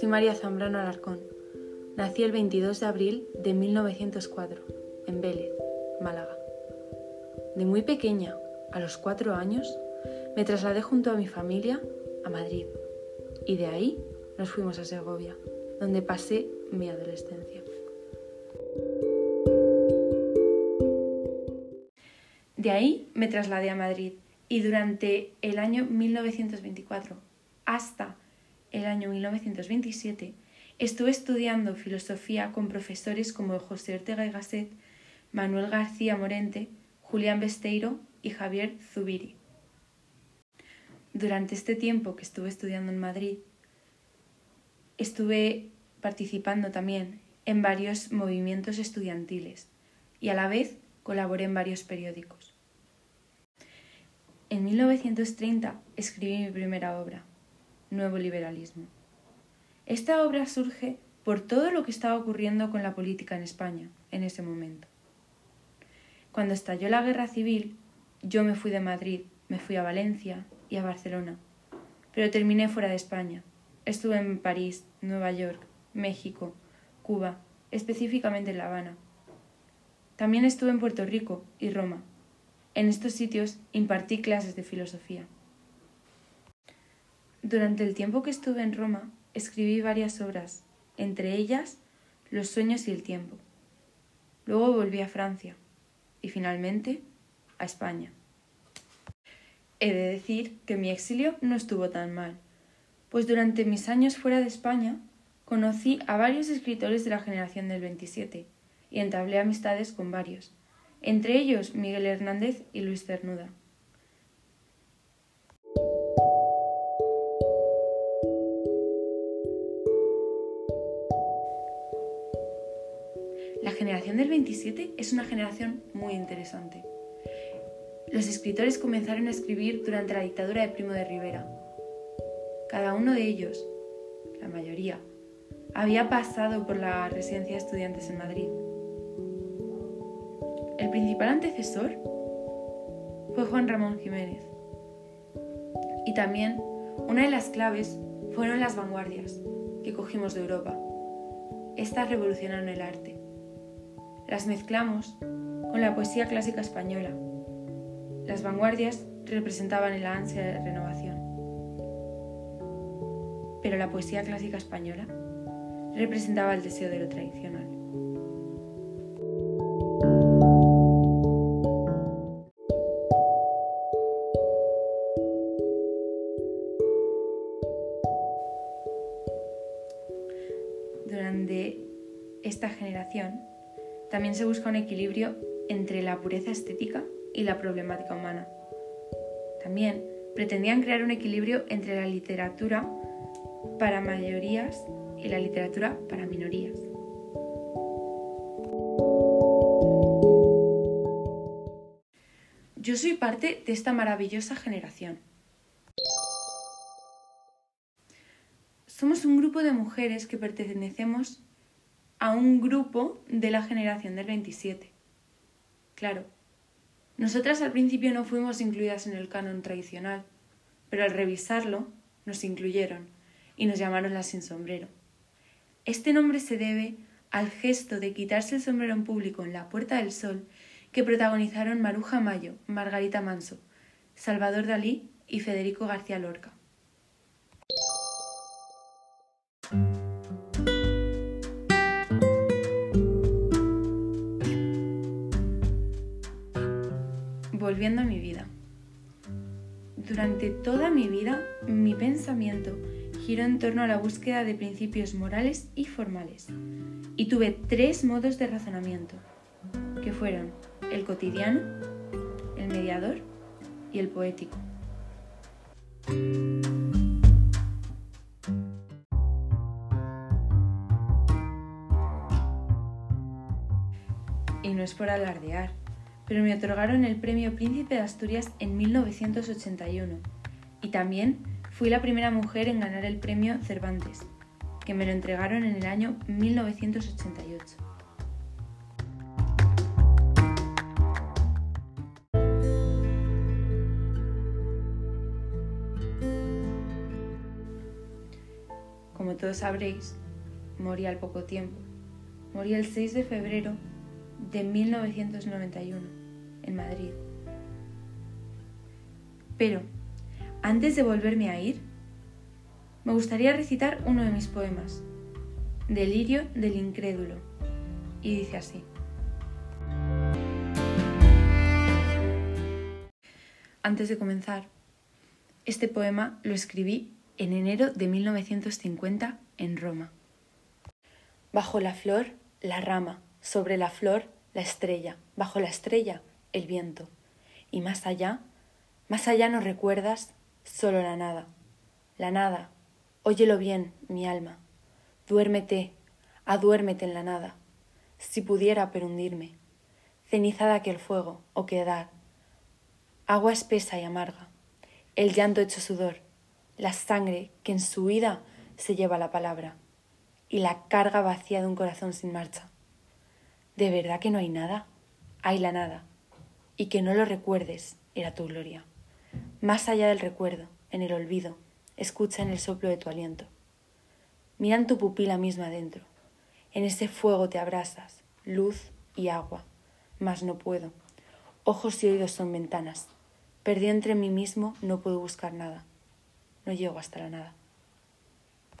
soy María Zambrano Alarcón. Nací el 22 de abril de 1904, en Vélez, Málaga. De muy pequeña, a los cuatro años, me trasladé junto a mi familia a Madrid y de ahí nos fuimos a Segovia, donde pasé mi adolescencia. De ahí me trasladé a Madrid y durante el año 1924 hasta el año 1927 estuve estudiando filosofía con profesores como José Ortega y Gasset, Manuel García Morente, Julián Besteiro y Javier Zubiri. Durante este tiempo que estuve estudiando en Madrid, estuve participando también en varios movimientos estudiantiles y a la vez colaboré en varios periódicos. En 1930 escribí mi primera obra, Nuevo Liberalismo. Esta obra surge por todo lo que estaba ocurriendo con la política en España en ese momento. Cuando estalló la guerra civil, yo me fui de Madrid, me fui a Valencia y a Barcelona, pero terminé fuera de España. Estuve en París, Nueva York, México, Cuba, específicamente en La Habana. También estuve en Puerto Rico y Roma. En estos sitios impartí clases de filosofía. Durante el tiempo que estuve en Roma, escribí varias obras, entre ellas Los sueños y el tiempo. Luego volví a Francia y finalmente a España. He de decir que mi exilio no estuvo tan mal, pues durante mis años fuera de España conocí a varios escritores de la generación del 27 y entablé amistades con varios, entre ellos Miguel Hernández y Luis Cernuda. La generación del 27 es una generación muy interesante. Los escritores comenzaron a escribir durante la dictadura de Primo de Rivera. Cada uno de ellos, la mayoría, había pasado por la residencia de estudiantes en Madrid. El principal antecesor fue Juan Ramón Jiménez. Y también una de las claves fueron las vanguardias que cogimos de Europa. Estas revolucionaron el arte las mezclamos con la poesía clásica española. Las vanguardias representaban el ansia de renovación. Pero la poesía clásica española representaba el deseo de lo tradicional. Durante esta generación también se busca un equilibrio entre la pureza estética y la problemática humana. También pretendían crear un equilibrio entre la literatura para mayorías y la literatura para minorías. Yo soy parte de esta maravillosa generación. Somos un grupo de mujeres que pertenecemos a un grupo de la generación del 27. Claro, nosotras al principio no fuimos incluidas en el canon tradicional, pero al revisarlo nos incluyeron y nos llamaron las sin sombrero. Este nombre se debe al gesto de quitarse el sombrero en público en la Puerta del Sol que protagonizaron Maruja Mayo, Margarita Manso, Salvador Dalí y Federico García Lorca. Volviendo a mi vida. Durante toda mi vida, mi pensamiento giró en torno a la búsqueda de principios morales y formales. Y tuve tres modos de razonamiento, que fueron el cotidiano, el mediador y el poético. Y no es por alardear, pero me otorgaron el Premio Príncipe de Asturias en 1981 y también fui la primera mujer en ganar el Premio Cervantes, que me lo entregaron en el año 1988. Como todos sabréis, morí al poco tiempo. Morí el 6 de febrero de 1991, en Madrid. Pero, antes de volverme a ir, me gustaría recitar uno de mis poemas, Delirio del Incrédulo, y dice así. Antes de comenzar, este poema lo escribí en enero de 1950 en Roma. Bajo la flor, la rama, sobre la flor, la estrella, bajo la estrella, el viento, y más allá, más allá no recuerdas solo la nada, la nada, óyelo bien, mi alma, duérmete, aduérmete en la nada, si pudiera pero hundirme, cenizada que el fuego, o quedar, agua espesa y amarga, el llanto hecho sudor, la sangre que en su huida se lleva la palabra, y la carga vacía de un corazón sin marcha. ¿De verdad que no hay nada? Hay la nada, y que no lo recuerdes era tu gloria. Más allá del recuerdo, en el olvido, escucha en el soplo de tu aliento. Mira en tu pupila misma dentro, en ese fuego te abrasas, luz y agua, mas no puedo. Ojos y oídos son ventanas. Perdido entre mí mismo no puedo buscar nada no llego hasta la nada.